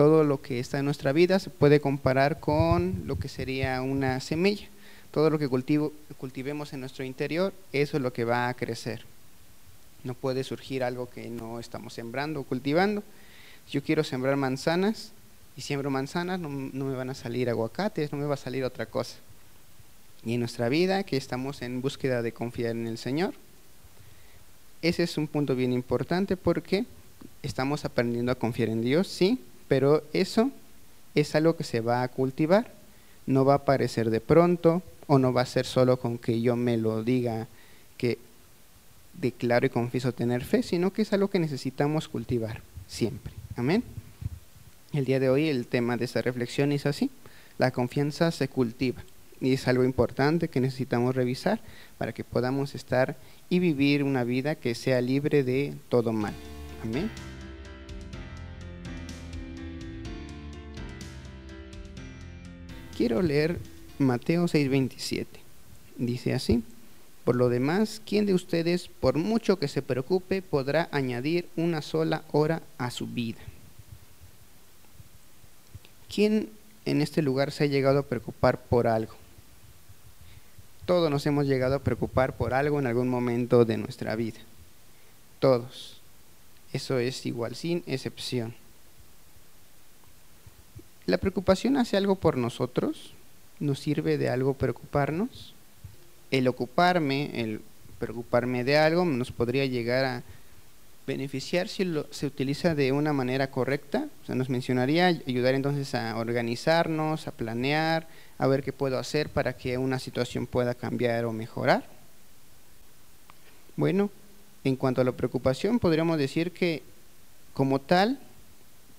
todo lo que está en nuestra vida se puede comparar con lo que sería una semilla. Todo lo que cultivemos en nuestro interior, eso es lo que va a crecer. No puede surgir algo que no estamos sembrando o cultivando. Si yo quiero sembrar manzanas y siembro manzanas, no, no me van a salir aguacates, no me va a salir otra cosa. Y en nuestra vida, que estamos en búsqueda de confiar en el Señor, ese es un punto bien importante porque estamos aprendiendo a confiar en Dios, sí, pero eso es algo que se va a cultivar, no va a aparecer de pronto o no va a ser solo con que yo me lo diga que declaro y confieso tener fe, sino que es algo que necesitamos cultivar siempre. Amén. El día de hoy el tema de esta reflexión es así, la confianza se cultiva y es algo importante que necesitamos revisar para que podamos estar y vivir una vida que sea libre de todo mal. Amén. Quiero leer Mateo 6:27. Dice así, por lo demás, ¿quién de ustedes, por mucho que se preocupe, podrá añadir una sola hora a su vida? ¿Quién en este lugar se ha llegado a preocupar por algo? Todos nos hemos llegado a preocupar por algo en algún momento de nuestra vida. Todos. Eso es igual, sin excepción. ¿La preocupación hace algo por nosotros? ¿Nos sirve de algo preocuparnos? El ocuparme, el preocuparme de algo nos podría llegar a beneficiar si se utiliza de una manera correcta. O sea, nos mencionaría ayudar entonces a organizarnos, a planear, a ver qué puedo hacer para que una situación pueda cambiar o mejorar. Bueno, en cuanto a la preocupación, podríamos decir que como tal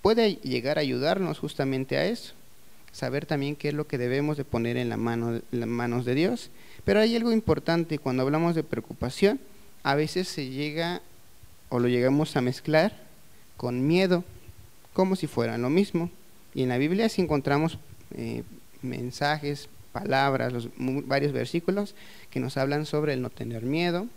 puede llegar a ayudarnos justamente a eso, saber también qué es lo que debemos de poner en, la mano, las manos de Dios. Pero hay algo importante, cuando hablamos de preocupación, a veces se llega o lo llegamos a mezclar con miedo, como si fueran lo mismo. Y en la Biblia sí encontramos eh, mensajes, palabras, varios versículos que nos hablan sobre el no tener miedo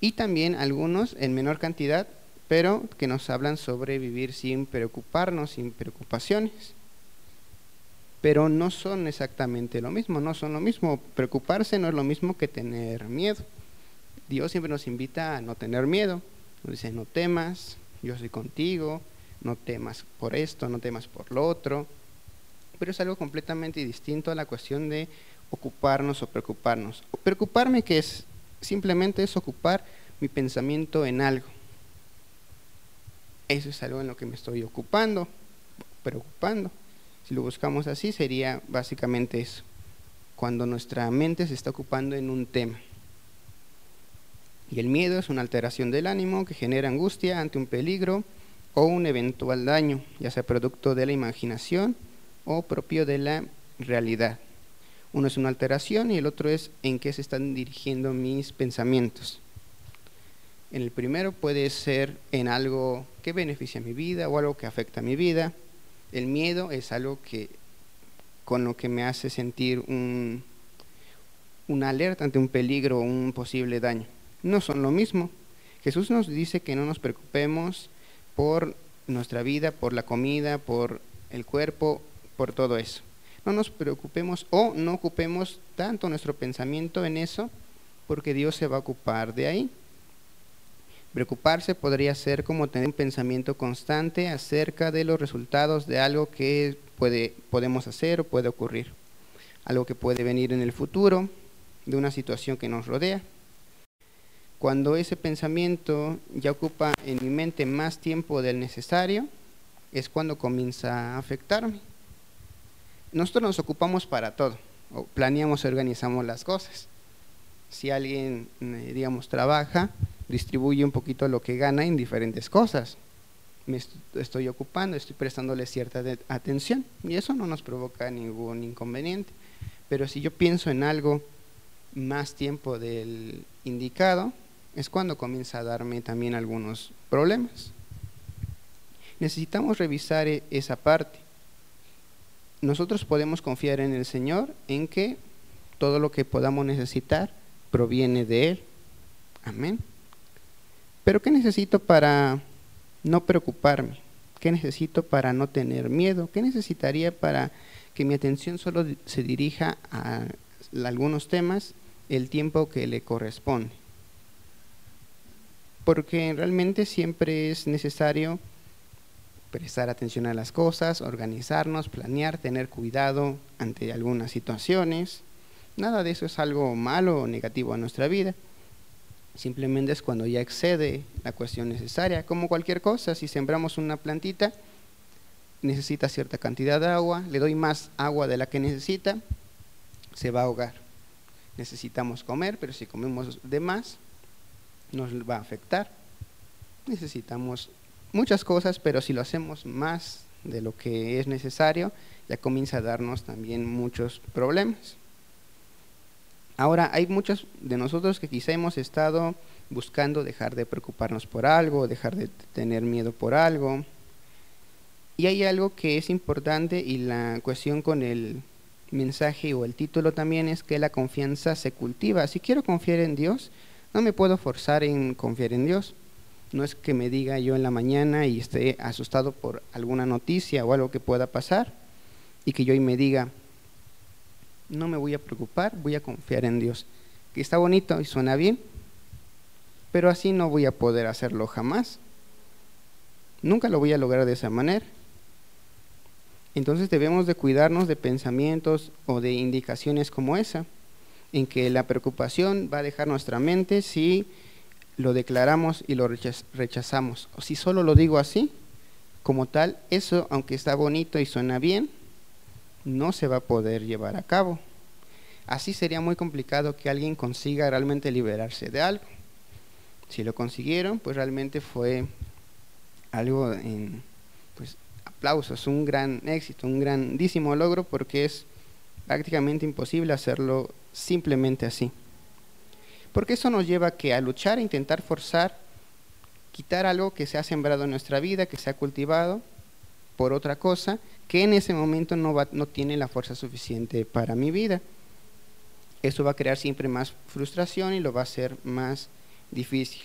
y también algunos en menor cantidad, pero que nos hablan sobre vivir sin preocuparnos, sin preocupaciones. Pero no son exactamente lo mismo, no son lo mismo. Preocuparse no es lo mismo que tener miedo. Dios siempre nos invita a no tener miedo. Nos dice, no temas, yo soy contigo, no temas por esto, no temas por lo otro pero es algo completamente distinto a la cuestión de ocuparnos o preocuparnos. Preocuparme que es simplemente es ocupar mi pensamiento en algo. Eso es algo en lo que me estoy ocupando, preocupando. Si lo buscamos así, sería básicamente eso. Cuando nuestra mente se está ocupando en un tema. Y el miedo es una alteración del ánimo que genera angustia ante un peligro o un eventual daño, ya sea producto de la imaginación o propio de la realidad. Uno es una alteración y el otro es en qué se están dirigiendo mis pensamientos. En el primero puede ser en algo que beneficia mi vida o algo que afecta a mi vida. El miedo es algo que con lo que me hace sentir un, una alerta ante un peligro o un posible daño. No son lo mismo. Jesús nos dice que no nos preocupemos por nuestra vida, por la comida, por el cuerpo por todo eso. No nos preocupemos o no ocupemos tanto nuestro pensamiento en eso porque Dios se va a ocupar de ahí. Preocuparse podría ser como tener un pensamiento constante acerca de los resultados de algo que puede, podemos hacer o puede ocurrir, algo que puede venir en el futuro, de una situación que nos rodea. Cuando ese pensamiento ya ocupa en mi mente más tiempo del necesario, es cuando comienza a afectarme nosotros nos ocupamos para todo, o planeamos organizamos las cosas. Si alguien, eh, digamos, trabaja, distribuye un poquito lo que gana en diferentes cosas. Me estoy ocupando, estoy prestándole cierta atención y eso no nos provoca ningún inconveniente. Pero si yo pienso en algo más tiempo del indicado, es cuando comienza a darme también algunos problemas. Necesitamos revisar e-, esa parte nosotros podemos confiar en el Señor en que todo lo que podamos necesitar proviene de Él. Amén. Pero ¿qué necesito para no preocuparme? ¿Qué necesito para no tener miedo? ¿Qué necesitaría para que mi atención solo se dirija a algunos temas el tiempo que le corresponde? Porque realmente siempre es necesario prestar atención a las cosas, organizarnos, planear, tener cuidado ante algunas situaciones. Nada de eso es algo malo o negativo a nuestra vida. Simplemente es cuando ya excede la cuestión necesaria, como cualquier cosa. Si sembramos una plantita, necesita cierta cantidad de agua, le doy más agua de la que necesita, se va a ahogar. Necesitamos comer, pero si comemos de más, nos va a afectar. Necesitamos muchas cosas, pero si lo hacemos más de lo que es necesario, ya comienza a darnos también muchos problemas. Ahora, hay muchos de nosotros que quizá hemos estado buscando dejar de preocuparnos por algo, dejar de tener miedo por algo. Y hay algo que es importante y la cuestión con el mensaje o el título también es que la confianza se cultiva. Si quiero confiar en Dios, no me puedo forzar en confiar en Dios. No es que me diga yo en la mañana y esté asustado por alguna noticia o algo que pueda pasar y que yo y me diga, no me voy a preocupar, voy a confiar en Dios. Que está bonito y suena bien, pero así no voy a poder hacerlo jamás. Nunca lo voy a lograr de esa manera. Entonces debemos de cuidarnos de pensamientos o de indicaciones como esa, en que la preocupación va a dejar nuestra mente si lo declaramos y lo rechazamos. O si solo lo digo así, como tal, eso, aunque está bonito y suena bien, no se va a poder llevar a cabo. Así sería muy complicado que alguien consiga realmente liberarse de algo. Si lo consiguieron, pues realmente fue algo en pues, aplausos, un gran éxito, un grandísimo logro porque es prácticamente imposible hacerlo simplemente así. Porque eso nos lleva que a luchar, a intentar forzar, quitar algo que se ha sembrado en nuestra vida, que se ha cultivado por otra cosa, que en ese momento no, va, no tiene la fuerza suficiente para mi vida. Eso va a crear siempre más frustración y lo va a hacer más difícil.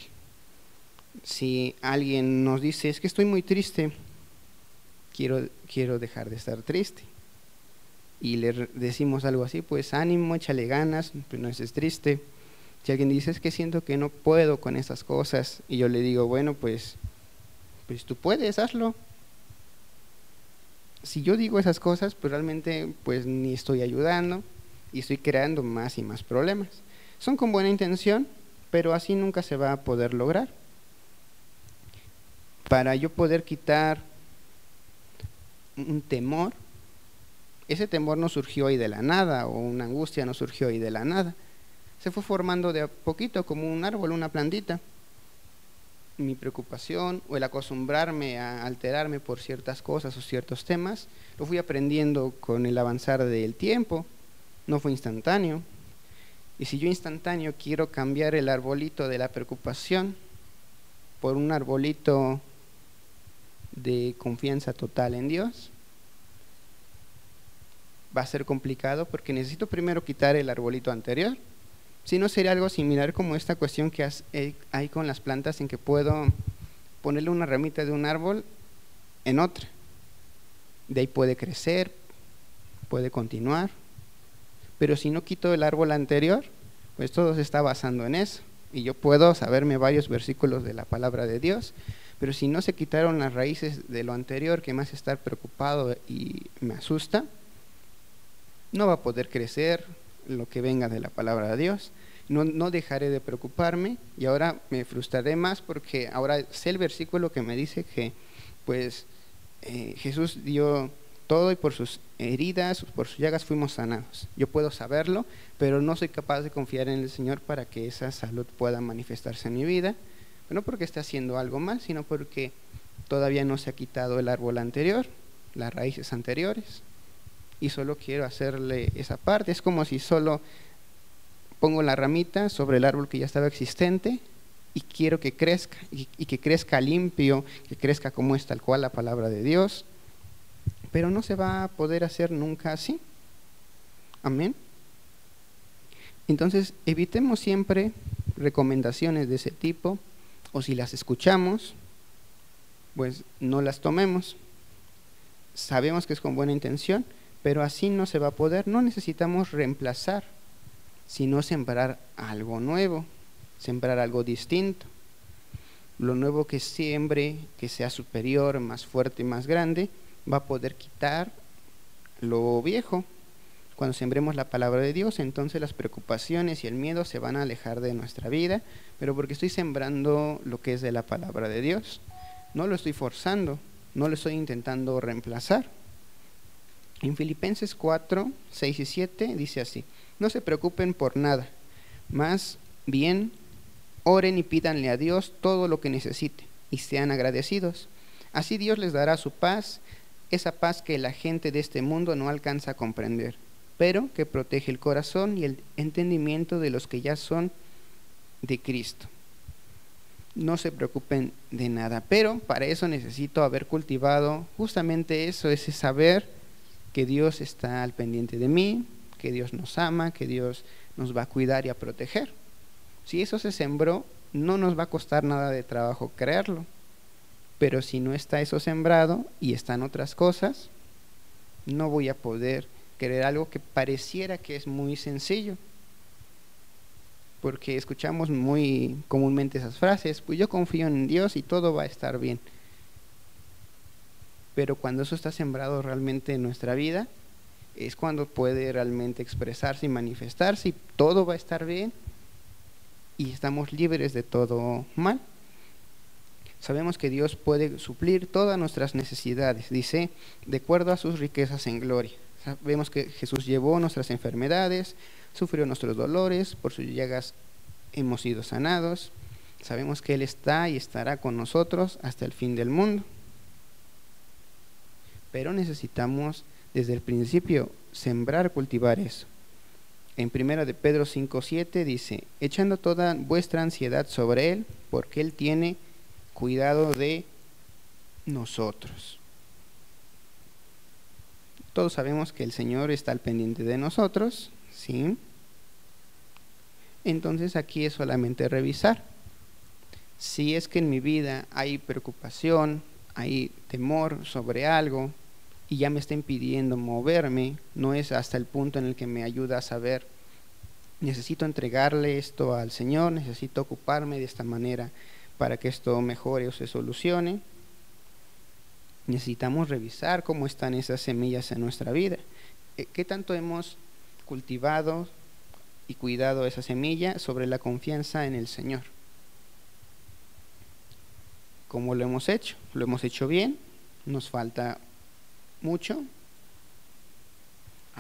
Si alguien nos dice, es que estoy muy triste, quiero, quiero dejar de estar triste. Y le decimos algo así, pues ánimo, échale ganas, pues no estés triste si alguien dice, es que siento que no puedo con esas cosas, y yo le digo, bueno, pues, pues tú puedes, hazlo. Si yo digo esas cosas, pues realmente pues ni estoy ayudando y estoy creando más y más problemas. Son con buena intención, pero así nunca se va a poder lograr. Para yo poder quitar un temor, ese temor no surgió ahí de la nada, o una angustia no surgió ahí de la nada se fue formando de a poquito como un árbol, una plantita. Mi preocupación o el acostumbrarme a alterarme por ciertas cosas o ciertos temas, lo fui aprendiendo con el avanzar del tiempo, no fue instantáneo. Y si yo instantáneo quiero cambiar el arbolito de la preocupación por un arbolito de confianza total en Dios, va a ser complicado porque necesito primero quitar el arbolito anterior si no sería algo similar como esta cuestión que eh, hay con las plantas en que puedo ponerle una ramita de un árbol en otra. De ahí puede crecer, puede continuar. Pero si no quito el árbol anterior, pues todo se está basando en eso. Y yo puedo saberme varios versículos de la palabra de Dios, pero si no se quitaron las raíces de lo anterior que hace estar preocupado y me asusta, no va a poder crecer, lo que venga de la palabra de Dios. No, dejaré de preocuparme y ahora me frustraré más porque ahora sé el versículo que me dice que pues eh, Jesús dio todo y por sus heridas, por sus llagas fuimos sanados. Yo puedo saberlo, pero no soy capaz de confiar en el Señor para que esa salud pueda manifestarse en mi vida. No porque esté haciendo algo mal, sino porque todavía no se ha quitado el árbol anterior, las raíces anteriores y solo quiero hacerle esa parte. Es como si solo pongo la ramita sobre el árbol que ya estaba existente y quiero que crezca y, que crezca limpio, que crezca como es tal cual la palabra de Dios. Pero no se va a poder hacer nunca así. Amén. Entonces, evitemos siempre recomendaciones de ese tipo, o si las escuchamos, pues no las tomemos. Sabemos que es con buena intención, pero así no se va a poder. No necesitamos reemplazar, sino sembrar algo nuevo, sembrar algo distinto. Lo nuevo que siembre, que sea superior, más fuerte, más grande, va a poder quitar lo viejo. Cuando sembremos la palabra de Dios, entonces las preocupaciones y el miedo se van a alejar de nuestra vida, pero porque estoy sembrando lo que es de la palabra de Dios. No lo estoy forzando, no lo estoy intentando reemplazar. En Filipenses 4, 6 y 7 dice así, no se preocupen por nada, más bien oren y pídanle a Dios todo lo que necesite y sean agradecidos. Así Dios les dará su paz, esa paz que la gente de este mundo no alcanza a comprender pero que protege el corazón y el entendimiento de los que ya son de Cristo. No se preocupen de nada, pero para eso necesito haber cultivado justamente eso, ese saber que Dios está al pendiente de mí, que Dios nos ama, que Dios nos va a cuidar y a proteger. Si eso se sembró, no nos va a costar nada de trabajo creerlo. Pero si no está eso sembrado y están otras cosas, no voy a poder querer algo que pareciera que es muy sencillo. Porque escuchamos muy comúnmente esas frases, pues yo confío en Dios y todo va a estar bien. Pero cuando eso está sembrado realmente en nuestra vida, es cuando puede realmente expresarse y manifestarse y todo va a estar bien y estamos libres de todo mal. Sabemos que Dios puede suplir todas nuestras necesidades, dice, de acuerdo a sus riquezas en gloria. Vemos que Jesús llevó nuestras enfermedades, sufrió nuestros dolores, por sus llagas hemos sido sanados. Sabemos que Él está y estará con nosotros hasta el fin del mundo. Pero necesitamos desde el principio sembrar, cultivar eso. En primera de Pedro 5:7 dice, echando toda vuestra ansiedad sobre él, porque él tiene cuidado de nosotros. Todos sabemos que el Señor está al pendiente de nosotros, ¿sí? Entonces aquí es solamente revisar. Si es que en mi vida hay preocupación, hay temor sobre algo y ya me está impidiendo moverme, no es hasta el punto en el que me ayuda a saber, necesito entregarle esto al Señor, necesito ocuparme de esta manera para que esto mejore o se solucione necesitamos revisar cómo están esas semillas en nuestra vida. Eh, ¿Qué tanto hemos cultivado y cuidado esa semilla sobre la confianza en el Señor? ¿Cómo lo hemos hecho? ¿Lo hemos hecho bien? ¿Nos falta mucho?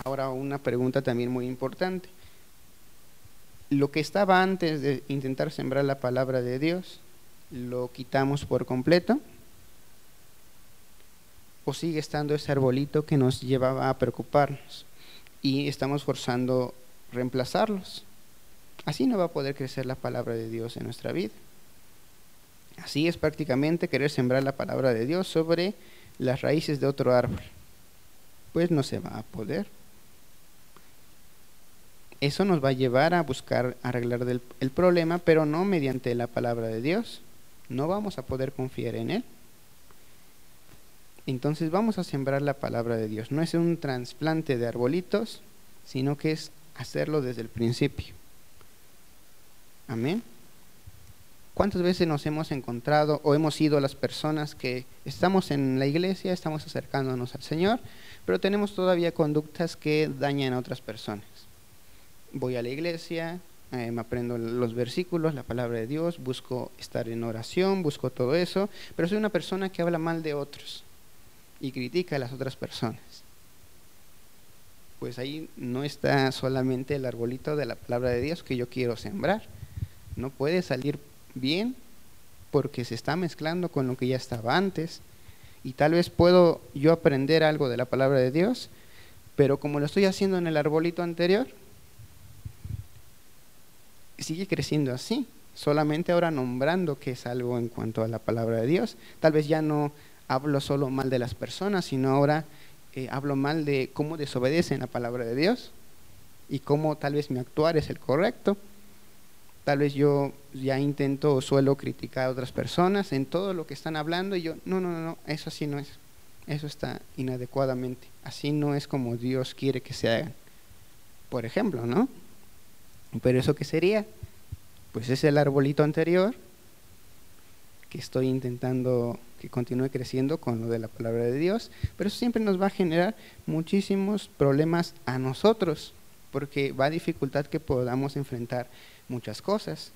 Ahora una pregunta también muy importante. Lo que estaba antes de intentar sembrar la palabra de Dios, ¿lo quitamos por completo? o sigue estando ese arbolito que nos llevaba a preocuparnos y estamos forzando reemplazarlos. Así no va a poder crecer la palabra de Dios en nuestra vida. Así es prácticamente querer sembrar la palabra de Dios sobre las raíces de otro árbol. Pues no se va a poder. Eso nos va a llevar a buscar arreglar el problema, pero no mediante la palabra de Dios. No vamos a poder confiar en Él. Entonces vamos a sembrar la palabra de Dios. No es un trasplante de arbolitos, sino que es hacerlo desde el principio. Amén. ¿Cuántas veces nos hemos encontrado o hemos sido las personas que estamos en la iglesia, estamos acercándonos al Señor, pero tenemos todavía conductas que dañan a otras personas? Voy a la iglesia, eh, me aprendo los versículos, la palabra de Dios, busco estar en oración, busco todo eso, pero soy una persona que habla mal de otros y critica a las otras personas. Pues ahí no está solamente el arbolito de la palabra de Dios que yo quiero sembrar. No puede salir bien porque se está mezclando con lo que ya estaba antes. Y tal vez puedo yo aprender algo de la palabra de Dios, pero como lo estoy haciendo en el arbolito anterior, sigue creciendo así, solamente ahora nombrando que es algo en cuanto a la palabra de Dios. Tal vez ya no hablo solo mal de las personas, sino ahora eh, hablo mal de cómo desobedecen la palabra de Dios y cómo tal vez mi actuar es el correcto. Tal vez yo ya intento o suelo criticar a otras personas en todo lo que están hablando y yo, no, no, no, eso así no es. Eso está inadecuadamente. Así no es como Dios quiere que se hagan. Por ejemplo, ¿no? Pero eso qué sería? Pues es el arbolito anterior que estoy intentando que continúe creciendo con lo de la palabra de Dios, pero eso siempre nos va a generar muchísimos problemas a nosotros, porque va a dificultar que podamos enfrentar muchas cosas.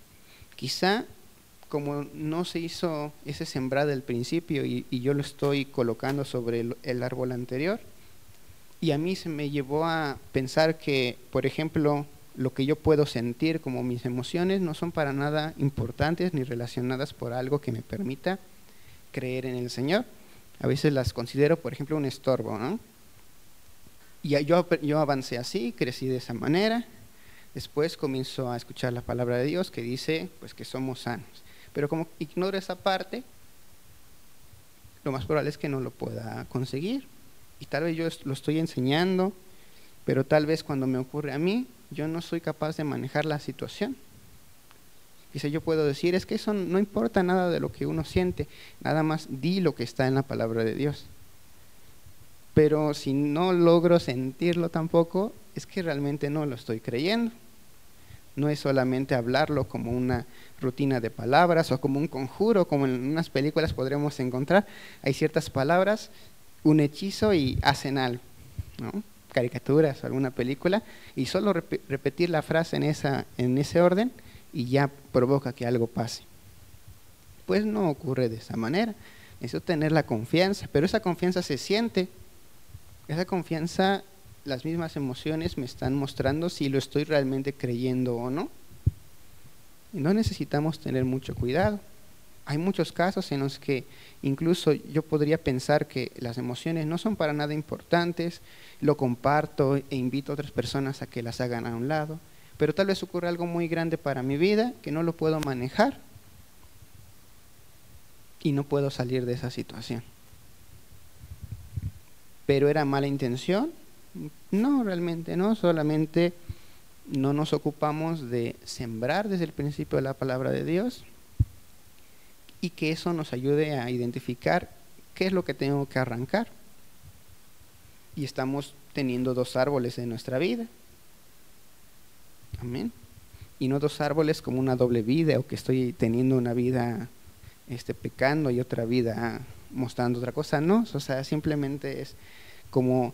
Quizá como no se hizo ese sembrado del principio y, yo lo estoy colocando sobre el, árbol anterior, y a mí se me llevó a pensar que, por ejemplo, lo que yo puedo sentir como mis emociones no son para nada importantes ni relacionadas por algo que me permita creer en el Señor. A veces las considero, por ejemplo, un estorbo, ¿no? Y yo, yo avancé así, crecí de esa manera, Después comienzo a escuchar la palabra de Dios que dice pues que somos sanos. Pero como ignoro esa parte, lo más probable es que no lo pueda conseguir. Y tal vez yo lo estoy enseñando, pero tal vez cuando me ocurre a mí, yo no soy capaz de manejar la situación. Dice, yo puedo decir, es que eso no importa nada de lo que uno siente, nada más di lo que está en la palabra de Dios. Pero si no logro sentirlo tampoco, es que realmente no lo estoy creyendo. No es solamente hablarlo como una rutina de palabras o como un conjuro, como en unas películas podremos encontrar. Hay ciertas palabras, un hechizo y hacen algo, caricaturas o alguna película, y solo repetir la frase en, esa, en ese orden y ya provoca que algo pase. Pues no ocurre de esa manera. Necesito tener la confianza, pero esa confianza se siente. Esa confianza las mismas emociones me están mostrando si lo estoy realmente creyendo o no. Y no necesitamos tener mucho cuidado. Hay muchos casos en los que incluso yo podría pensar que las emociones no son para nada importantes, lo comparto e invito a otras personas a que las hagan a un lado, pero tal vez ocurra algo muy grande para mi vida que no lo puedo manejar y no puedo salir de esa situación. Pero era mala intención, no, realmente no, solamente no nos ocupamos de sembrar desde el principio la palabra de Dios y que eso nos ayude a identificar qué es lo que tengo que arrancar. Y estamos teniendo dos árboles en nuestra vida. Amén. Y no dos árboles como una doble vida o que estoy teniendo una vida este, pecando y otra vida mostrando otra cosa. No, o sea, simplemente es como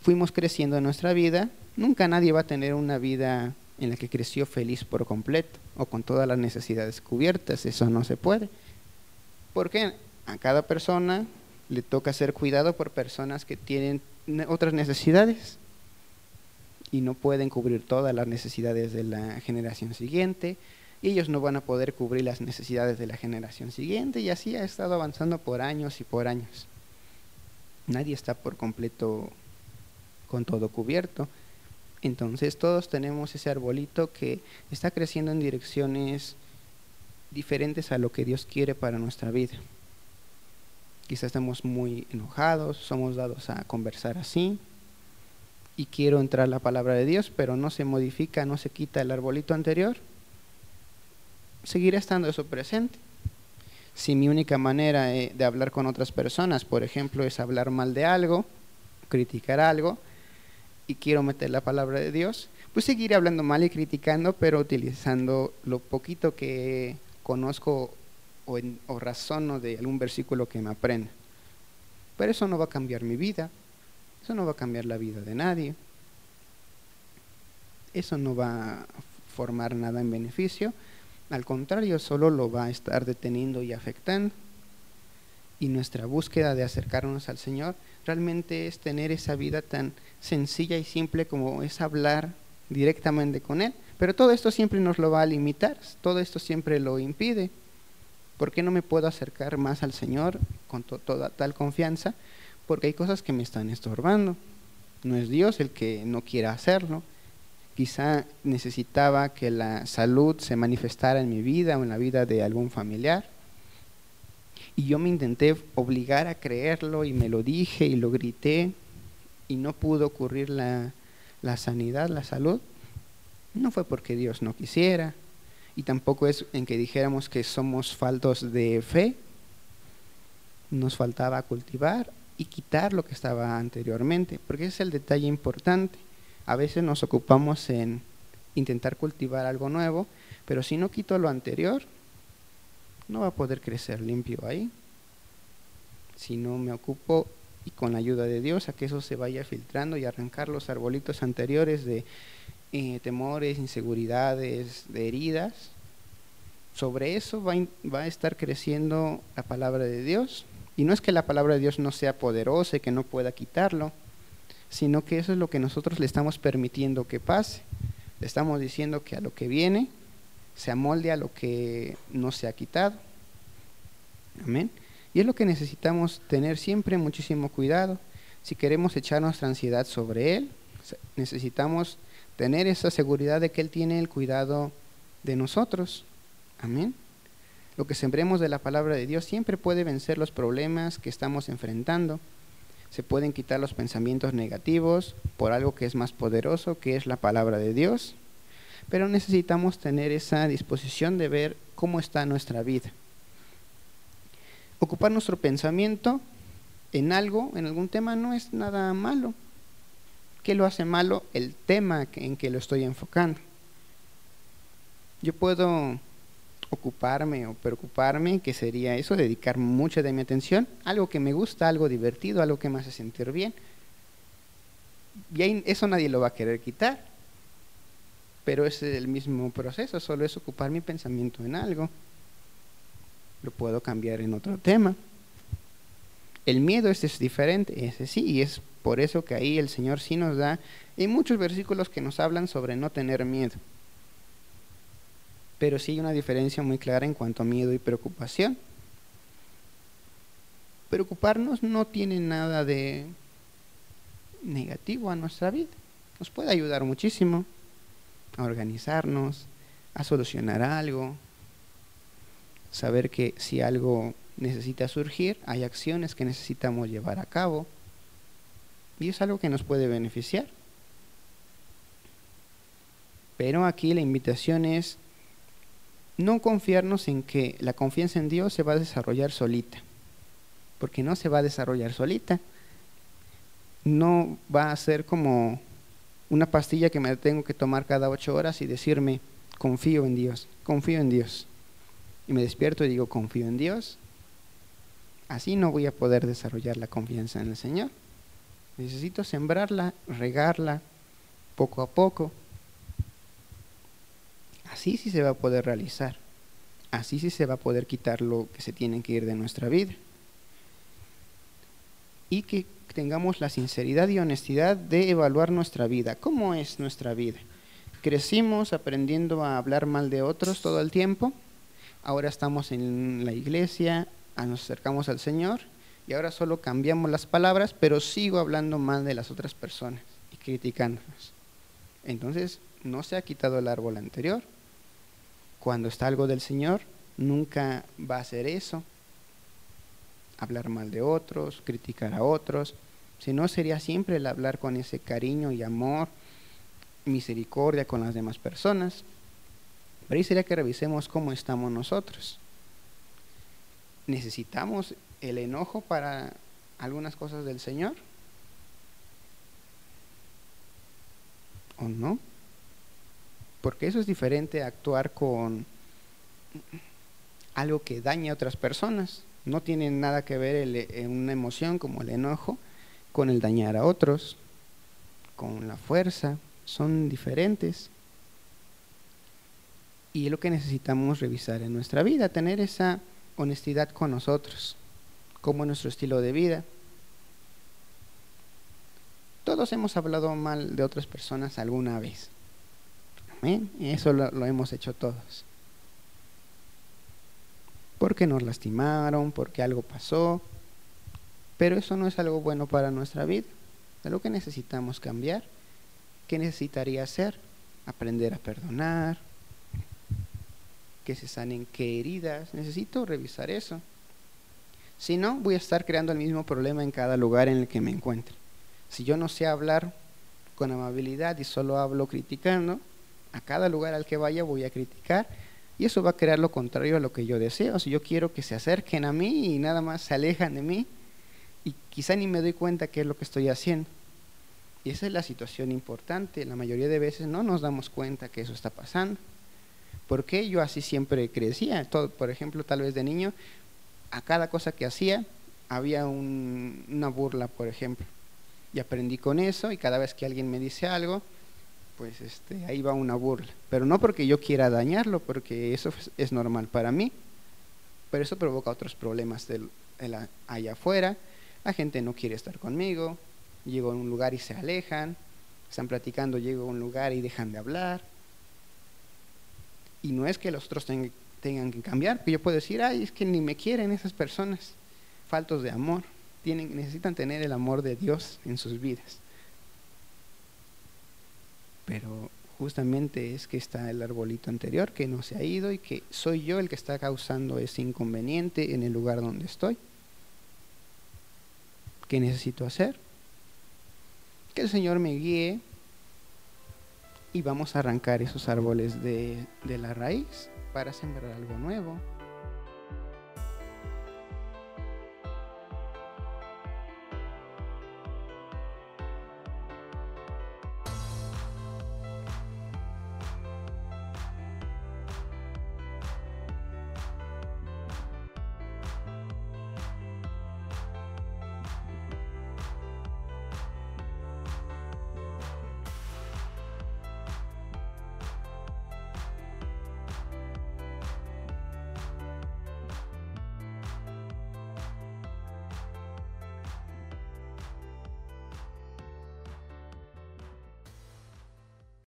fuimos creciendo en nuestra vida, nunca nadie va a tener una vida en la que creció feliz por completo o con todas las necesidades cubiertas, eso no se puede. Porque a cada persona le toca ser cuidado por personas que tienen otras necesidades y no pueden cubrir todas las necesidades de la generación siguiente y ellos no van a poder cubrir las necesidades de la generación siguiente y así ha estado avanzando por años y por años. Nadie está por completo con todo cubierto. Entonces todos tenemos ese arbolito que está creciendo en direcciones diferentes a lo que Dios quiere para nuestra vida. Quizás estamos muy enojados, somos dados a conversar así y quiero entrar la palabra de Dios, pero no se modifica, no se quita el arbolito anterior. Seguirá estando eso presente. Si mi única manera eh, de hablar con otras personas, por ejemplo, es hablar mal de algo, criticar algo, y quiero meter la palabra de Dios, pues seguiré hablando mal y criticando, pero utilizando lo poquito que conozco o, o razono de algún versículo que me aprenda. Pero eso no va a cambiar mi vida, eso no va a cambiar la vida de nadie, eso no va a formar nada en beneficio, al contrario, solo lo va a estar deteniendo y afectando. Y nuestra búsqueda de acercarnos al Señor realmente es tener esa vida tan sencilla y simple como es hablar directamente con Él. Pero todo esto siempre nos lo va a limitar, todo esto siempre lo impide. ¿Por qué no me puedo acercar más al Señor con toda tal confianza? Porque hay cosas que me están estorbando. No es Dios el que no quiera hacerlo. Quizá necesitaba que la salud se manifestara en mi vida o en la vida de algún familiar y yo me intenté obligar a creerlo y me lo dije y lo grité y no pudo ocurrir la, la sanidad, la salud, no fue porque Dios no quisiera y tampoco es en que dijéramos que somos faltos de fe. Nos faltaba cultivar y quitar lo que estaba anteriormente, porque ese es el detalle importante. A veces nos ocupamos en intentar cultivar algo nuevo, pero si no quito lo anterior, no va a poder crecer limpio ahí. Si no me ocupo y con la ayuda de Dios a que eso se vaya filtrando y arrancar los arbolitos anteriores de eh, temores, inseguridades, de heridas, sobre eso va, va a estar creciendo la palabra de Dios. Y no es que la palabra de Dios no sea poderosa y que no pueda quitarlo, sino que eso es lo que nosotros le estamos permitiendo que pase. Le estamos diciendo que a lo que viene se amolde a lo que no se ha quitado. Amén. Y es lo que necesitamos tener siempre muchísimo cuidado. Si queremos echar nuestra ansiedad sobre Él, necesitamos tener esa seguridad de que Él tiene el cuidado de nosotros. Amén. Lo que sembremos de la palabra de Dios siempre puede vencer los problemas que estamos enfrentando. Se pueden quitar los pensamientos negativos por algo que es más poderoso, que es la palabra de Dios. Pero necesitamos tener esa disposición de ver cómo está nuestra vida ocupar nuestro pensamiento en algo, en algún tema, no es nada malo. ¿Qué lo hace malo? El tema en que lo estoy enfocando. Yo puedo ocuparme o preocuparme, que sería eso, dedicar mucha de mi atención, algo que me gusta, algo divertido, algo que me hace sentir bien. Y eso nadie lo va a querer quitar. Pero es el mismo proceso, solo es ocupar mi pensamiento en algo lo puedo cambiar en otro tema. El miedo es diferente, ese sí, y es por eso que ahí el Señor sí nos da, hay muchos versículos que nos hablan sobre no tener miedo. Pero sí hay una diferencia muy clara en cuanto a miedo y preocupación. Preocuparnos no tiene nada de negativo a nuestra vida. Nos puede ayudar muchísimo a organizarnos, a solucionar algo, saber que si algo necesita surgir, hay acciones que necesitamos llevar a cabo y es algo que nos puede beneficiar. Pero aquí la invitación es no confiarnos en que la confianza en Dios se va a desarrollar solita, porque no se va a desarrollar solita. No va a ser como una pastilla que me tengo que tomar cada ocho horas y decirme, confío en Dios, confío en Dios y me despierto y digo, confío en Dios, así no voy a poder desarrollar la confianza en el Señor. Necesito sembrarla, regarla poco a poco. Así sí se va a poder realizar. Así sí se va a poder quitar lo que se tiene que ir de nuestra vida. Y que tengamos la sinceridad y honestidad de evaluar nuestra vida. ¿Cómo es nuestra vida? ¿Crecimos aprendiendo a hablar mal de otros todo el tiempo? ahora estamos en la iglesia, nos acercamos al Señor y ahora solo cambiamos las palabras, pero sigo hablando mal de las otras personas y criticándonos. Entonces, no se ha quitado el árbol anterior. Cuando está algo del Señor, nunca va a hacer eso. Hablar mal de otros, criticar a otros. Si no, sería siempre el hablar con ese cariño y amor, misericordia con las demás personas. Pero ahí sería que revisemos cómo estamos nosotros. ¿Necesitamos el enojo para algunas cosas del Señor? ¿O no? Porque eso es diferente a actuar con algo que daña a otras personas. No tiene nada que ver en una emoción como el enojo con el dañar a otros, con la fuerza. Son diferentes. Y es lo que necesitamos revisar en nuestra vida, tener esa honestidad con nosotros, como nuestro estilo de vida. Todos hemos hablado mal de otras personas alguna vez. Eso lo, lo hemos hecho todos. Porque nos lastimaron, porque algo pasó. Pero eso no es algo bueno para nuestra vida. Es lo que necesitamos cambiar. ¿Qué necesitaría hacer? Aprender a perdonar, que se sanen qué heridas. Necesito revisar eso. Si no, voy a estar creando el mismo problema en cada lugar en el que me encuentre. Si yo no sé hablar con amabilidad y solo hablo criticando, a cada lugar al que vaya voy a criticar Y eso va a crear lo contrario a lo que yo deseo. Si yo quiero que se acerquen a mí y nada más se alejan de mí, y quizá ni me doy cuenta qué es lo que estoy haciendo. Y esa es la situación importante. La mayoría de veces no nos damos cuenta que eso está pasando. ¿Por qué yo así siempre crecía? Todo, por ejemplo, tal vez de niño, a cada cosa que hacía había una burla, por ejemplo. Y aprendí con eso y cada vez que alguien me dice algo, pues este, ahí va una burla. Pero no porque yo quiera dañarlo, porque eso es normal para mí. Pero eso provoca otros problemas allá afuera. La gente no quiere estar conmigo. Llego a un lugar y se alejan. Están platicando, llego a un lugar y dejan de hablar. Y no es que los otros tengan que cambiar, porque yo puedo decir, ay, es que ni me quieren esas personas, faltos de amor. Tienen, necesitan tener el amor de Dios en sus vidas pero justamente es que está el arbolito anterior que no se ha ido y que soy yo el que está causando ese inconveniente en el lugar donde estoy. ¿Qué necesito hacer? Que el Señor me guíe y vamos a arrancar esos árboles de, de la raíz para sembrar algo nuevo.